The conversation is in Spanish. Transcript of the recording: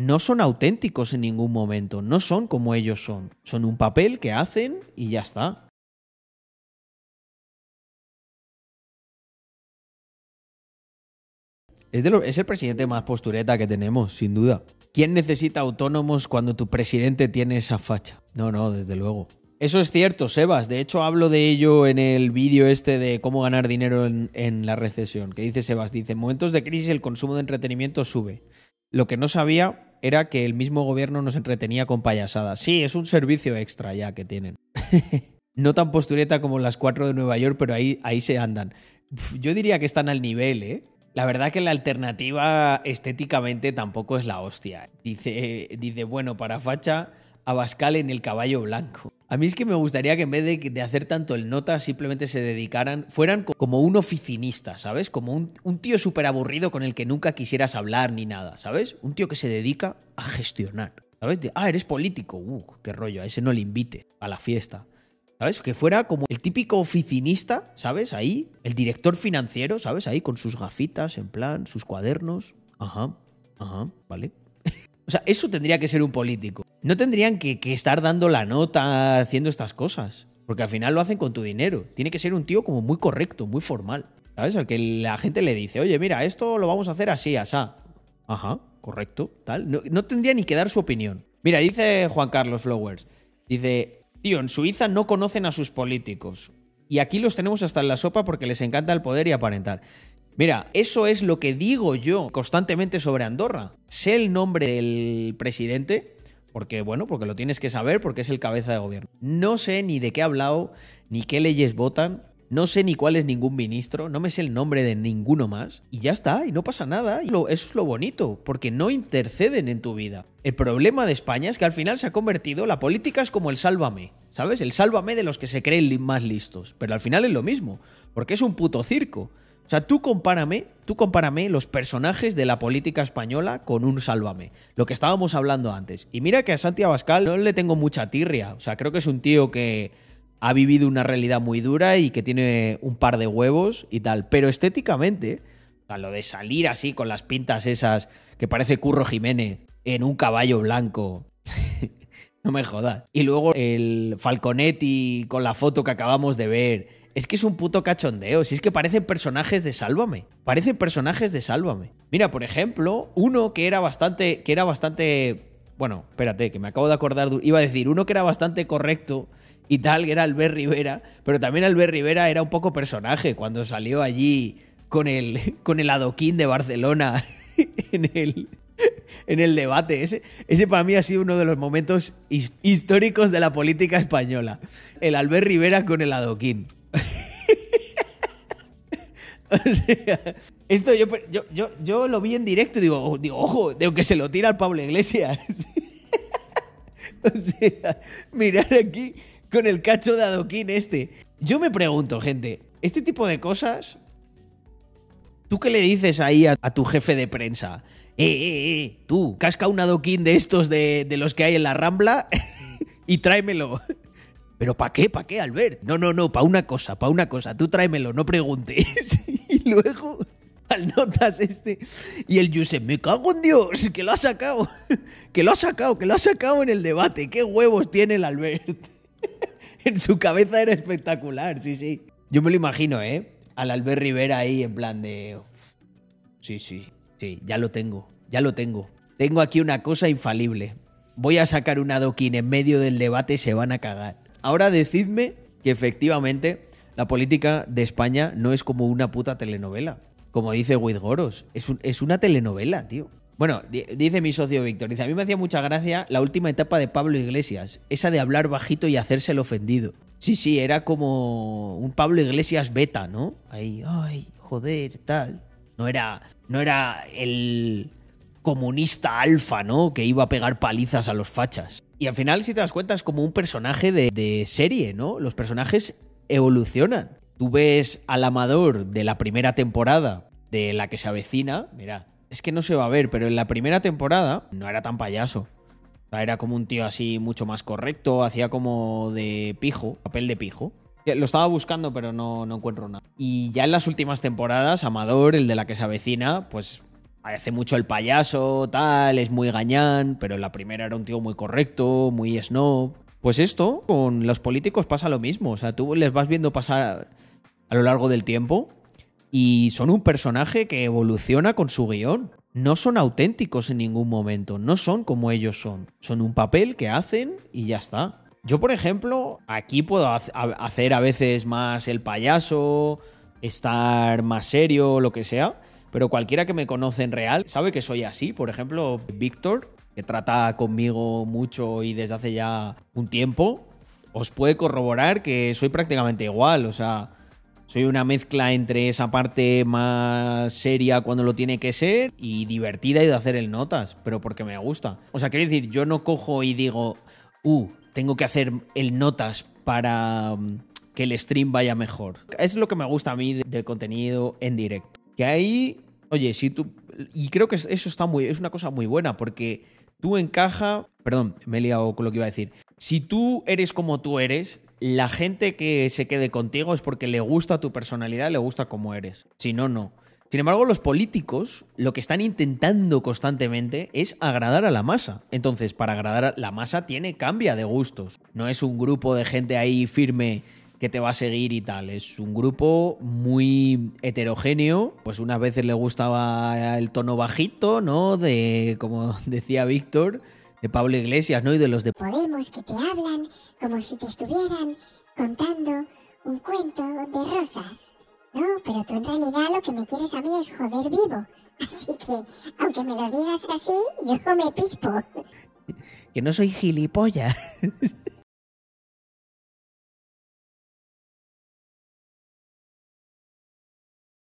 no son auténticos en ningún momento, no son como ellos son. Son un papel que hacen y ya está. Es, el presidente más postureta que tenemos, sin duda. ¿Quién necesita autónomos cuando tu presidente tiene esa facha? No, no, desde luego. Eso es cierto, Sebas. De hecho, hablo de ello en el vídeo este de cómo ganar dinero en, en la recesión. Que dice Sebas, dice, en momentos de crisis el consumo de entretenimiento sube. Lo que no sabía era que el mismo gobierno nos entretenía con payasadas. Sí, es un servicio extra ya que tienen. no tan postureta como las cuatro de Nueva York, pero ahí, ahí se andan. Yo diría que están al nivel, ¿eh? La verdad que la alternativa estéticamente tampoco es la hostia. Dice, dice bueno, para facha, Abascal en el caballo blanco. A mí es que me gustaría que en vez de, hacer tanto el nota, simplemente se dedicaran, fueran co- como un oficinista, ¿sabes? Como un, un tío súper aburrido con el que nunca quisieras hablar ni nada, ¿sabes? Un tío que se dedica a gestionar, ¿sabes? De, ah, eres político, uh, qué rollo, a ese no le invite a la fiesta. ¿Sabes? Que fuera como el típico oficinista, ¿sabes? Ahí, el director financiero, ¿sabes? Ahí con sus gafitas, en plan, sus cuadernos. Ajá, ajá, ¿vale? o sea, eso tendría que ser un político. No tendrían que, estar dando la nota haciendo estas cosas. Porque al final lo hacen con tu dinero. Tiene que ser un tío como muy correcto, muy formal. ¿Sabes? Al que la gente le dice, oye, mira, esto lo vamos a hacer así, asá. Ajá, correcto, tal. No, no tendría ni que dar su opinión. Mira, dice Juan Carlos Flowers. Dice, tío, en Suiza no conocen a sus políticos. Y aquí los tenemos hasta en la sopa porque les encanta el poder y aparentar. Mira, eso es lo que digo yo constantemente sobre Andorra. Sé el nombre del presidente, porque bueno, porque lo tienes que saber, porque es el cabeza de gobierno. No sé ni de qué ha hablado, ni qué leyes votan, no sé ni cuál es ningún ministro, no me sé el nombre de ninguno más, y ya está, y no pasa nada. Y eso es lo bonito, porque no interceden en tu vida. El problema de España es que al final se ha convertido, la política es como el sálvame, ¿sabes? El sálvame de los que se creen más listos, pero al final es lo mismo, porque es un puto circo. O sea, tú compárame, tú compárame los personajes de la política española con un sálvame, lo que estábamos hablando antes. Y mira que a Santi Abascal no le tengo mucha tirria, o sea, creo que es un tío que ha vivido una realidad muy dura y que tiene un par de huevos y tal, pero estéticamente, sea, lo de salir así con las pintas esas que parece Curro Jiménez en un caballo blanco. no me jodas. Y luego el Falconetti con la foto que acabamos de ver. Es que es un puto cachondeo. Si es que parecen personajes de Sálvame. Parecen personajes de Sálvame. Mira, por ejemplo, uno que era bastante. que era bastante. Bueno, espérate, que me acabo de acordar. Iba a decir, uno que era bastante correcto y tal, que era Albert Rivera. Pero también Albert Rivera era un poco personaje cuando salió allí con el, con el adoquín de Barcelona en el, en el debate. Ese, ese para mí ha sido uno de los momentos his- históricos de la política española. El Albert Rivera con el adoquín. O sea, esto yo, yo, yo, yo lo vi en directo y digo, digo, ojo, de que se lo tira al Pablo Iglesias. o sea, mirar aquí con el cacho de adoquín este. Yo me pregunto, gente, este tipo de cosas ¿Tú qué le dices ahí a, tu jefe de prensa? Eh, eh, eh, tú, casca un adoquín de estos de, de los que hay en la Rambla y tráemelo. ¿Pero para qué? ¿Para qué, Albert? No, no, no, para una cosa, para una cosa. Tú tráemelo, no preguntes. y luego, al notas este. Y el Josep, me cago en Dios, que lo ha sacado. que lo ha sacado, que lo ha sacado en el debate. ¿Qué huevos tiene el Albert? en su cabeza era espectacular, sí, sí. Yo me lo imagino, ¿eh? Al Albert Rivera ahí en plan de... "Uf, Sí, sí, sí, ya lo tengo, ya lo tengo. Tengo aquí una cosa infalible. Voy a sacar un adoquín en medio del debate se van a cagar. Ahora decidme que efectivamente la política de España no es como una puta telenovela. Como dice Goros, es, un- es una telenovela, tío. Bueno, di- dice mi socio Víctor, dice, a mí me hacía mucha gracia la última etapa de Pablo Iglesias, esa de hablar bajito y hacerse el ofendido. Sí, sí, era como un Pablo Iglesias beta, ¿no? Ahí, ay, joder, tal. No era, no era el comunista alfa, ¿no? Que iba a pegar palizas a los fachas. Y al final, si te das cuenta, es como un personaje de, de serie, ¿no? Los personajes evolucionan. Tú ves al amador de la primera temporada de la que se avecina, mira, es que no se va a ver, pero en la primera temporada no era tan payaso. Era como un tío así mucho más correcto, hacía como de pijo, papel de pijo. Lo estaba buscando, pero no, no encuentro nada. Y ya en las últimas temporadas, Amador, el de la que se avecina, pues hace mucho el payaso, tal, es muy gañán, pero en la primera era un tío muy correcto, muy snob. Pues esto, con los políticos pasa lo mismo. O sea, tú les vas viendo pasar a lo largo del tiempo y son un personaje que evoluciona con su guion. No son auténticos en ningún momento, no son como ellos son. Son un papel que hacen y ya está. Yo, por ejemplo, aquí puedo hacer a veces más el payaso, estar más serio, lo que sea, pero cualquiera que me conoce en real sabe que soy así. Por ejemplo, Víctor, que trata conmigo mucho y desde hace ya un tiempo, os puede corroborar que soy prácticamente igual. O sea, soy una mezcla entre esa parte más seria cuando lo tiene que ser y divertida y de hacer el notas, pero porque me gusta. O sea, quiero decir, yo no cojo y digo, uh, tengo que hacer el notas para mm, que el stream vaya mejor. Es lo que me gusta a mí del contenido en directo. Que ahí, oye, si tú. Y creo que eso está muy. Es una cosa muy buena, porque tú encaja. Perdón, me he liado con lo que iba a decir. Si tú eres como tú eres, la gente que se quede contigo es porque le gusta tu personalidad, le gusta cómo eres. Si no, no. Sin embargo, los políticos lo que están intentando constantemente es agradar a la masa. Entonces, para agradar a la masa tiene cambia de gustos. No es un grupo de gente ahí firme que te va a seguir y tal. Es un grupo muy heterogéneo. Pues unas veces le gustaba el tono bajito, ¿no? De, como decía Víctor, de Pablo Iglesias, ¿no? Y de los de Podemos que te hablan como si te estuvieran contando un cuento de rosas. No, pero tú en realidad lo que me quieres a mí es joder vivo. Así que, aunque me lo digas así, yo me pispo. Que no soy gilipollas.